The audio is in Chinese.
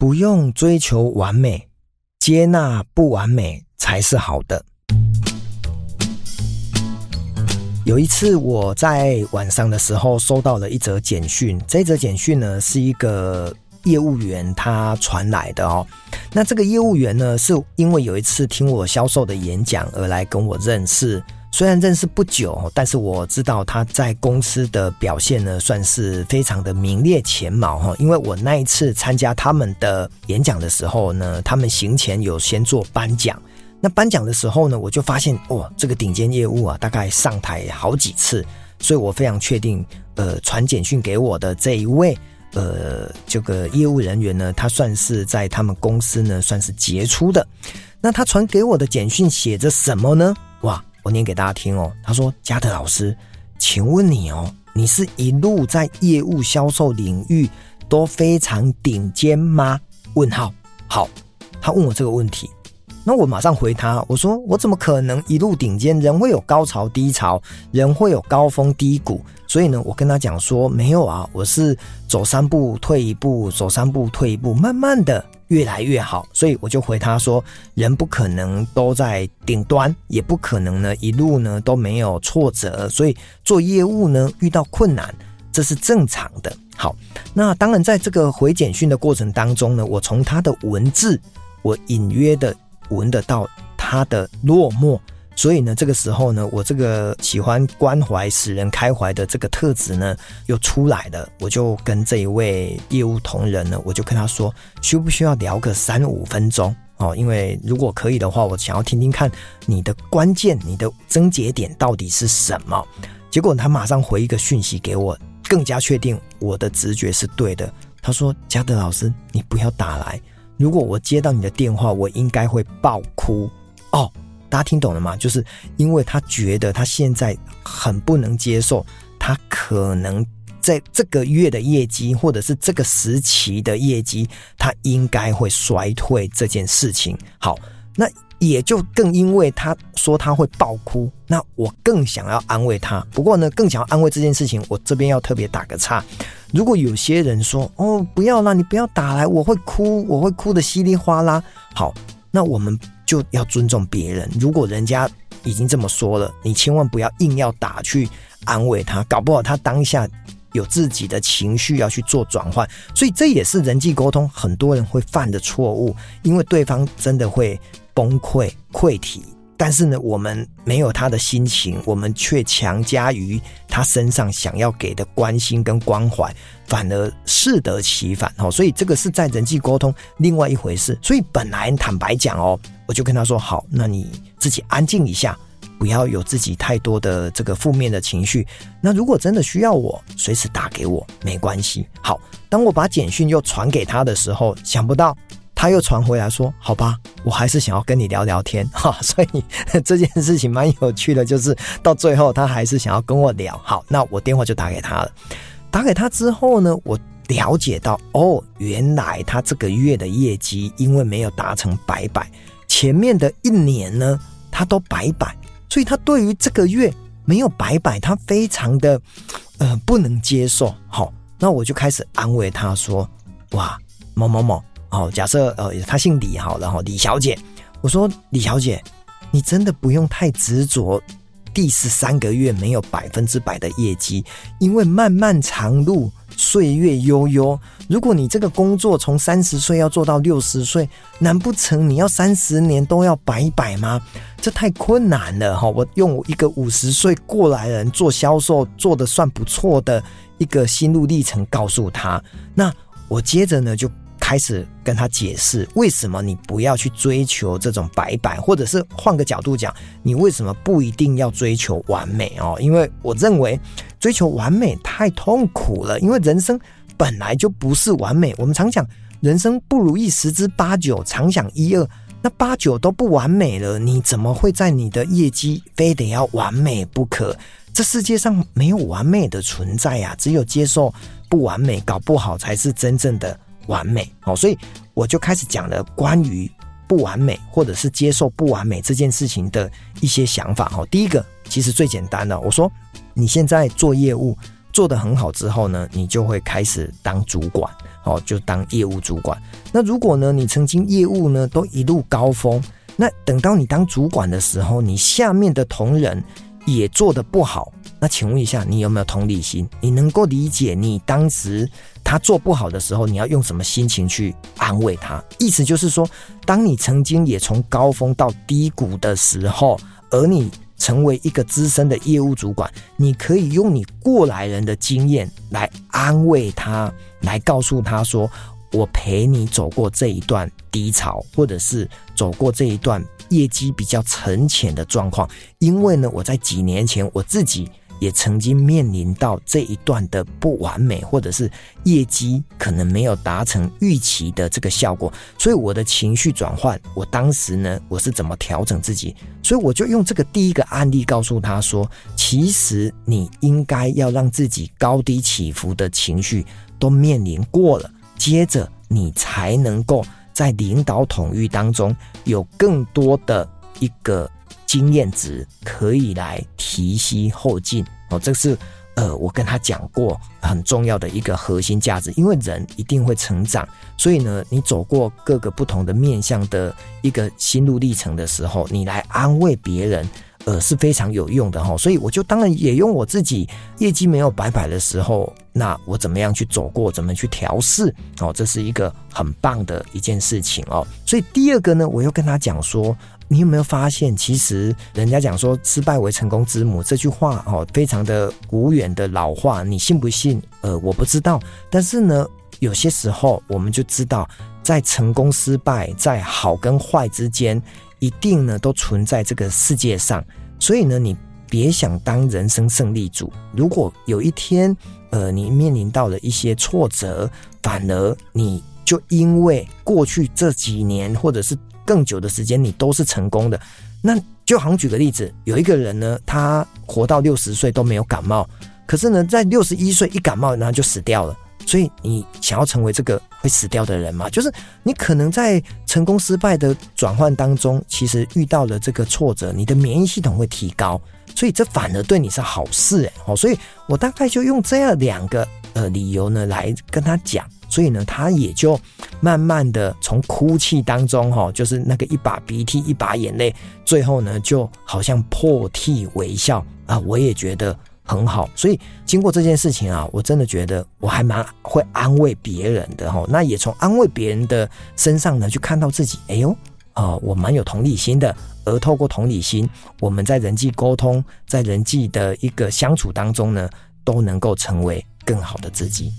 不用追求完美，接纳不完美才是好的。有一次，我在晚上的时候收到了一则简讯，这则简讯呢是一个业务员他传来的哦。那这个业务员呢，是因为有一次听我销售的演讲而来跟我认识。虽然认识不久，但是我知道他在公司的表现呢，算是非常的名列前茅哈。因为我那一次参加他们的演讲的时候呢，他们行前有先做颁奖。那颁奖的时候呢，我就发现哦，这个顶尖业务啊，大概上台好几次，所以我非常确定，呃，传简讯给我的这一位，呃，这个业务人员呢，他算是在他们公司呢，算是杰出的。那他传给我的简讯写着什么呢？我念给大家听哦。他说：“嘉德老师，请问你哦，你是一路在业务销售领域都非常顶尖吗？”问号。好，他问我这个问题，那我马上回他，我说：“我怎么可能一路顶尖？人会有高潮低潮，人会有高峰低谷。所以呢，我跟他讲说，没有啊，我是走三步退一步，走三步退一步，慢慢的。”越来越好，所以我就回他说：人不可能都在顶端，也不可能呢一路呢都没有挫折，所以做业务呢遇到困难，这是正常的。好，那当然在这个回简讯的过程当中呢，我从他的文字，我隐约的闻得到他的落寞。所以呢，这个时候呢，我这个喜欢关怀、使人开怀的这个特质呢，又出来了。我就跟这一位业务同仁呢，我就跟他说，需不需要聊个三五分钟哦？因为如果可以的话，我想要听听看你的关键、你的症结点到底是什么。结果他马上回一个讯息给我，更加确定我的直觉是对的。他说：“嘉德老师，你不要打来，如果我接到你的电话，我应该会爆哭哦。”大家听懂了吗？就是因为他觉得他现在很不能接受，他可能在这个月的业绩，或者是这个时期的业绩，他应该会衰退这件事情。好，那也就更因为他说他会爆哭，那我更想要安慰他。不过呢，更想要安慰这件事情，我这边要特别打个岔。如果有些人说哦，不要啦，你不要打来，我会哭，我会哭得稀里哗啦。好，那我们。就要尊重别人。如果人家已经这么说了，你千万不要硬要打去安慰他，搞不好他当下有自己的情绪要去做转换。所以这也是人际沟通很多人会犯的错误，因为对方真的会崩溃溃体。但是呢，我们没有他的心情，我们却强加于他身上想要给的关心跟关怀，反而适得其反哦。所以这个是在人际沟通另外一回事。所以本来坦白讲哦，我就跟他说好，那你自己安静一下，不要有自己太多的这个负面的情绪。那如果真的需要我，随时打给我，没关系。好，当我把简讯又传给他的时候，想不到。他又传回来说：“好吧，我还是想要跟你聊聊天 哈。”所以这件事情蛮有趣的，就是到最后他还是想要跟我聊。好，那我电话就打给他了。打给他之后呢，我了解到哦，原来他这个月的业绩因为没有达成白百，前面的一年呢他都白百，所以他对于这个月没有白百，他非常的呃不能接受。好，那我就开始安慰他说：“哇，某某某。”哦，假设呃，他姓李好了哈，李小姐，我说李小姐，你真的不用太执着第十三个月没有百分之百的业绩，因为漫漫长路，岁月悠悠，如果你这个工作从三十岁要做到六十岁，难不成你要三十年都要百百吗？这太困难了哈！我用一个五十岁过来人做销售做的算不错的一个心路历程告诉他，那我接着呢就。开始跟他解释为什么你不要去追求这种百百，或者是换个角度讲，你为什么不一定要追求完美哦？因为我认为追求完美太痛苦了，因为人生本来就不是完美。我们常讲人生不如意十之八九，常想一二，那八九都不完美了，你怎么会在你的业绩非得要完美不可？这世界上没有完美的存在呀，只有接受不完美，搞不好才是真正的。完美哦，所以我就开始讲了关于不完美或者是接受不完美这件事情的一些想法哦。第一个其实最简单的，我说你现在做业务做得很好之后呢，你就会开始当主管。哦，就当业务主管。那如果呢，你曾经业务呢都一路高峰，那等到你当主管的时候，你下面的同仁也做得不好，那请问一下，你有没有同理心？你能够理解你当时他做不好的时候，你要用什么心情去安慰他？意思就是说，当你曾经也从高峰到低谷的时候，而你成为一个资深的业务主管，你可以用你过来人的经验来安慰他，来告诉他说：“我陪你走过这一段低潮，或者是走过这一段。”业绩比较沉潜的状况，因为呢，我在几年前我自己也曾经面临到这一段的不完美，或者是业绩可能没有达成预期的这个效果，所以我的情绪转换，我当时呢，我是怎么调整自己？所以我就用这个第一个案例告诉他说，其实你应该要让自己高低起伏的情绪都面临过了，接着你才能够。在领导统御当中，有更多的一个经验值可以来提携后进哦。这是呃，我跟他讲过很重要的一个核心价值。因为人一定会成长，所以呢，你走过各个不同的面向的一个心路历程的时候，你来安慰别人。呃，是非常有用的哈，所以我就当然也用我自己业绩没有摆摆的时候，那我怎么样去走过，怎么去调试哦，这是一个很棒的一件事情哦。所以第二个呢，我又跟他讲说，你有没有发现，其实人家讲说失败为成功之母这句话哦，非常的古远的老话，你信不信？呃，我不知道，但是呢，有些时候我们就知道，在成功失败，在好跟坏之间。一定呢，都存在这个世界上，所以呢，你别想当人生胜利组。如果有一天，呃，你面临到了一些挫折，反而你就因为过去这几年或者是更久的时间，你都是成功的，那就好像举个例子，有一个人呢，他活到六十岁都没有感冒，可是呢，在六十一岁一感冒，然后就死掉了。所以你想要成为这个会死掉的人吗？就是你可能在成功失败的转换当中，其实遇到了这个挫折，你的免疫系统会提高，所以这反而对你是好事哎。哦，所以我大概就用这样两个呃理由呢来跟他讲，所以呢他也就慢慢的从哭泣当中哈，就是那个一把鼻涕一把眼泪，最后呢就好像破涕为笑啊，我也觉得。很好，所以经过这件事情啊，我真的觉得我还蛮会安慰别人的哈。那也从安慰别人的身上呢，去看到自己，哎呦，啊、我蛮有同理心的。而透过同理心，我们在人际沟通，在人际的一个相处当中呢，都能够成为更好的自己。